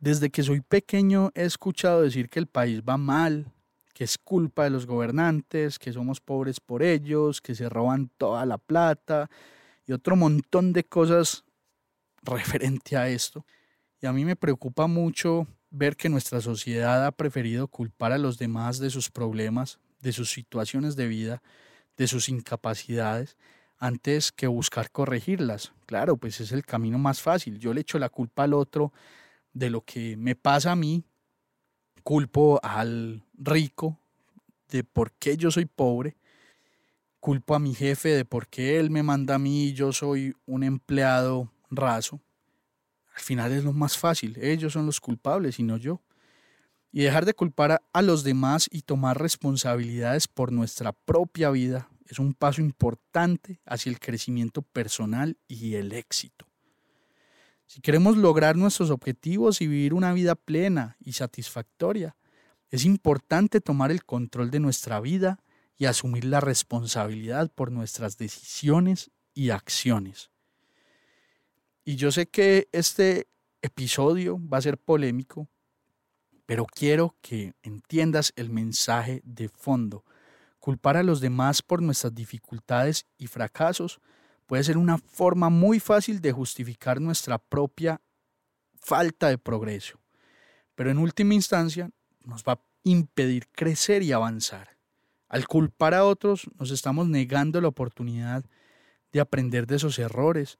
Desde que soy pequeño he escuchado decir que el país va mal, que es culpa de los gobernantes, que somos pobres por ellos, que se roban toda la plata y otro montón de cosas referente a esto. Y a mí me preocupa mucho ver que nuestra sociedad ha preferido culpar a los demás de sus problemas, de sus situaciones de vida, de sus incapacidades, antes que buscar corregirlas. Claro, pues es el camino más fácil. Yo le echo la culpa al otro de lo que me pasa a mí, culpo al rico de por qué yo soy pobre, culpo a mi jefe de por qué él me manda a mí y yo soy un empleado raso. Al final es lo más fácil, ellos son los culpables y no yo. Y dejar de culpar a los demás y tomar responsabilidades por nuestra propia vida es un paso importante hacia el crecimiento personal y el éxito. Si queremos lograr nuestros objetivos y vivir una vida plena y satisfactoria, es importante tomar el control de nuestra vida y asumir la responsabilidad por nuestras decisiones y acciones. Y yo sé que este episodio va a ser polémico, pero quiero que entiendas el mensaje de fondo. Culpar a los demás por nuestras dificultades y fracasos puede ser una forma muy fácil de justificar nuestra propia falta de progreso, pero en última instancia nos va a impedir crecer y avanzar. Al culpar a otros nos estamos negando la oportunidad de aprender de esos errores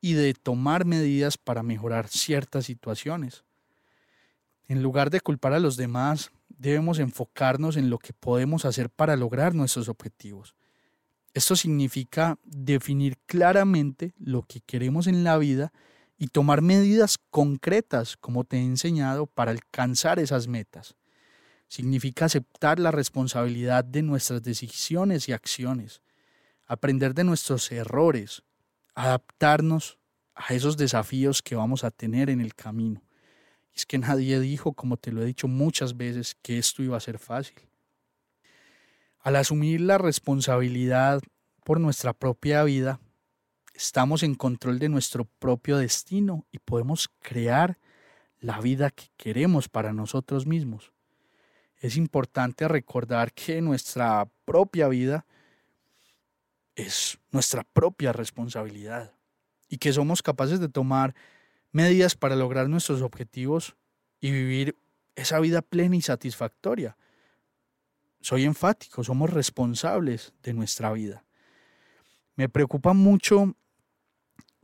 y de tomar medidas para mejorar ciertas situaciones. En lugar de culpar a los demás, debemos enfocarnos en lo que podemos hacer para lograr nuestros objetivos. Esto significa definir claramente lo que queremos en la vida y tomar medidas concretas, como te he enseñado, para alcanzar esas metas. Significa aceptar la responsabilidad de nuestras decisiones y acciones, aprender de nuestros errores, adaptarnos a esos desafíos que vamos a tener en el camino. es que nadie dijo, como te lo he dicho muchas veces, que esto iba a ser fácil. Al asumir la responsabilidad por nuestra propia vida, estamos en control de nuestro propio destino y podemos crear la vida que queremos para nosotros mismos. Es importante recordar que nuestra propia vida es nuestra propia responsabilidad y que somos capaces de tomar medidas para lograr nuestros objetivos y vivir esa vida plena y satisfactoria soy enfático, somos responsables de nuestra vida. Me preocupa mucho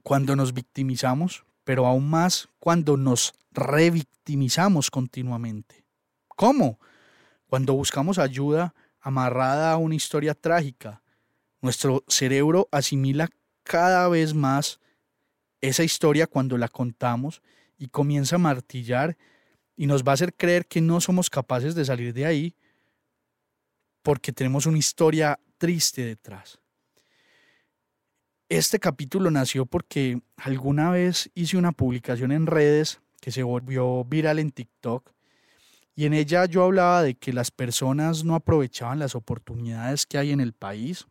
cuando nos victimizamos, pero aún más cuando nos revictimizamos continuamente. ¿Cómo? Cuando buscamos ayuda amarrada a una historia trágica, nuestro cerebro asimila cada vez más esa historia cuando la contamos y comienza a martillar y nos va a hacer creer que no somos capaces de salir de ahí porque tenemos una historia triste detrás. Este capítulo nació porque alguna vez hice una publicación en redes que se volvió viral en TikTok y en ella yo hablaba de que las personas no aprovechaban las oportunidades que hay en el país.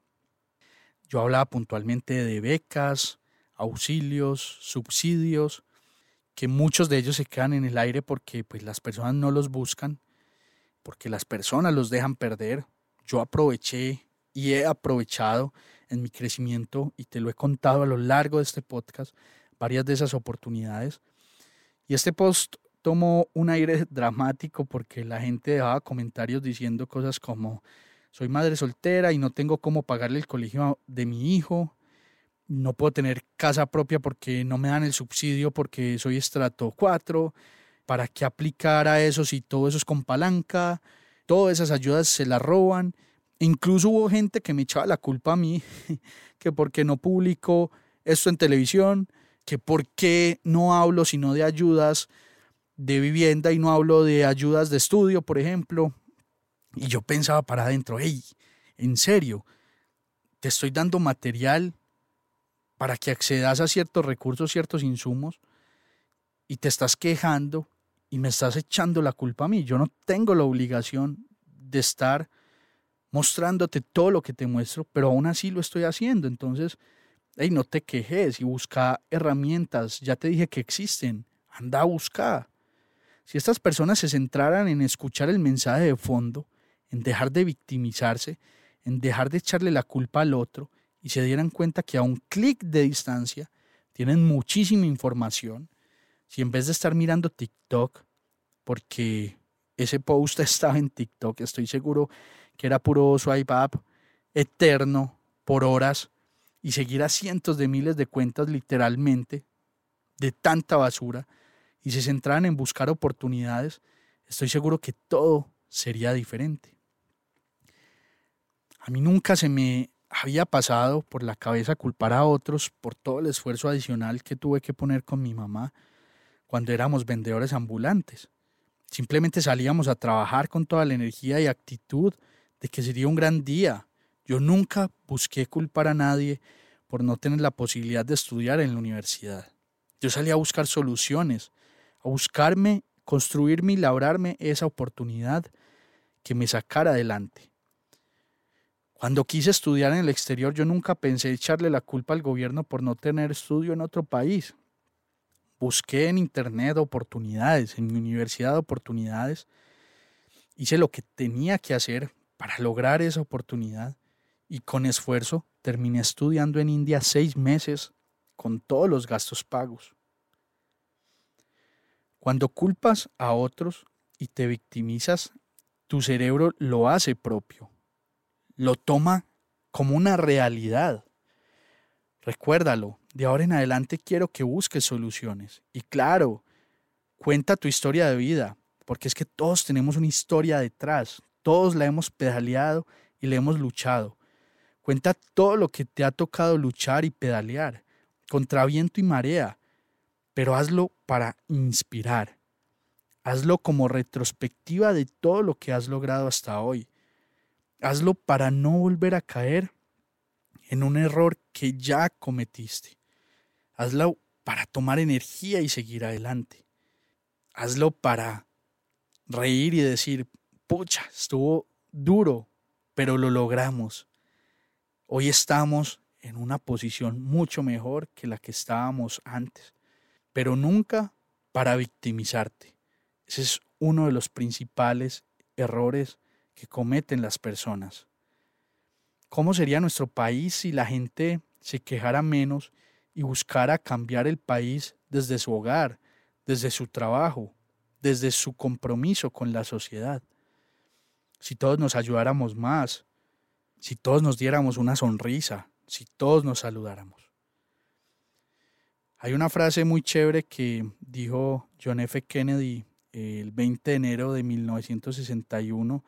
Yo hablaba puntualmente de becas, auxilios, subsidios, que muchos de ellos se quedan en el aire porque pues, las personas no los buscan, porque las personas los dejan perder yo aproveché y he aprovechado en mi crecimiento y te lo he contado a lo largo de este podcast, varias de esas oportunidades. Y este post tomó un aire dramático porque la gente dejaba comentarios diciendo cosas como, soy madre soltera y no tengo cómo pagarle el colegio de mi hijo, no puedo tener casa propia porque no me dan el subsidio porque soy estrato 4, ¿para qué aplicar a eso si todo eso es con palanca? Todas esas ayudas se las roban. Incluso hubo gente que me echaba la culpa a mí, que porque no publico esto en televisión, que por qué no hablo sino de ayudas de vivienda y no hablo de ayudas de estudio, por ejemplo. Y yo pensaba para adentro, hey, en serio, te estoy dando material para que accedas a ciertos recursos, ciertos insumos, y te estás quejando y me estás echando la culpa a mí. Yo no tengo la obligación de estar mostrándote todo lo que te muestro, pero aún así lo estoy haciendo. Entonces, hey, no te quejes y busca herramientas. Ya te dije que existen. Anda a buscar. Si estas personas se centraran en escuchar el mensaje de fondo, en dejar de victimizarse, en dejar de echarle la culpa al otro y se dieran cuenta que a un clic de distancia tienen muchísima información, si en vez de estar mirando TikTok, porque ese post estaba en TikTok, estoy seguro que era puro swipe up eterno por horas y seguir a cientos de miles de cuentas literalmente de tanta basura y se centraran en buscar oportunidades, estoy seguro que todo sería diferente. A mí nunca se me había pasado por la cabeza culpar a otros por todo el esfuerzo adicional que tuve que poner con mi mamá cuando éramos vendedores ambulantes. Simplemente salíamos a trabajar con toda la energía y actitud de que sería un gran día. Yo nunca busqué culpar a nadie por no tener la posibilidad de estudiar en la universidad. Yo salía a buscar soluciones, a buscarme, construirme y labrarme esa oportunidad que me sacara adelante. Cuando quise estudiar en el exterior, yo nunca pensé echarle la culpa al gobierno por no tener estudio en otro país. Busqué en internet oportunidades, en mi universidad oportunidades. Hice lo que tenía que hacer para lograr esa oportunidad y con esfuerzo terminé estudiando en India seis meses con todos los gastos pagos. Cuando culpas a otros y te victimizas, tu cerebro lo hace propio lo toma como una realidad. Recuérdalo, de ahora en adelante quiero que busques soluciones. Y claro, cuenta tu historia de vida, porque es que todos tenemos una historia detrás, todos la hemos pedaleado y le hemos luchado. Cuenta todo lo que te ha tocado luchar y pedalear, contra viento y marea, pero hazlo para inspirar. Hazlo como retrospectiva de todo lo que has logrado hasta hoy. Hazlo para no volver a caer en un error que ya cometiste. Hazlo para tomar energía y seguir adelante. Hazlo para reír y decir, pucha, estuvo duro, pero lo logramos. Hoy estamos en una posición mucho mejor que la que estábamos antes, pero nunca para victimizarte. Ese es uno de los principales errores que cometen las personas. ¿Cómo sería nuestro país si la gente se quejara menos y buscara cambiar el país desde su hogar, desde su trabajo, desde su compromiso con la sociedad? Si todos nos ayudáramos más, si todos nos diéramos una sonrisa, si todos nos saludáramos. Hay una frase muy chévere que dijo John F. Kennedy el 20 de enero de 1961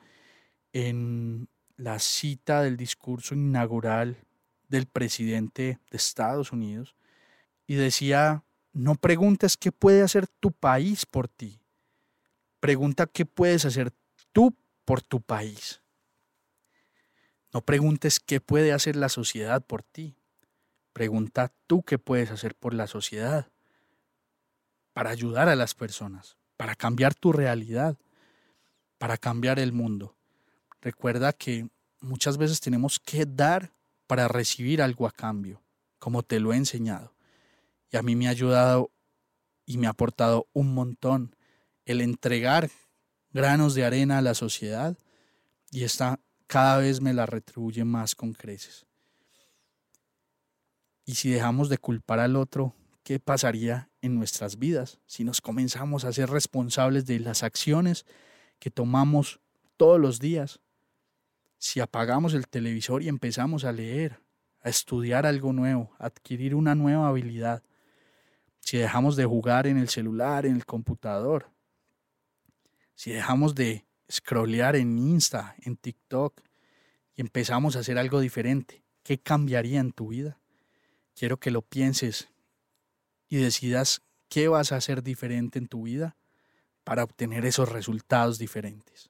en la cita del discurso inaugural del presidente de Estados Unidos y decía, no preguntes qué puede hacer tu país por ti, pregunta qué puedes hacer tú por tu país. No preguntes qué puede hacer la sociedad por ti, pregunta tú qué puedes hacer por la sociedad, para ayudar a las personas, para cambiar tu realidad, para cambiar el mundo. Recuerda que muchas veces tenemos que dar para recibir algo a cambio, como te lo he enseñado. Y a mí me ha ayudado y me ha aportado un montón el entregar granos de arena a la sociedad y esta cada vez me la retribuye más con creces. Y si dejamos de culpar al otro, ¿qué pasaría en nuestras vidas si nos comenzamos a ser responsables de las acciones que tomamos todos los días? Si apagamos el televisor y empezamos a leer, a estudiar algo nuevo, a adquirir una nueva habilidad, si dejamos de jugar en el celular, en el computador, si dejamos de scrollear en Insta, en TikTok y empezamos a hacer algo diferente, ¿qué cambiaría en tu vida? Quiero que lo pienses y decidas qué vas a hacer diferente en tu vida para obtener esos resultados diferentes.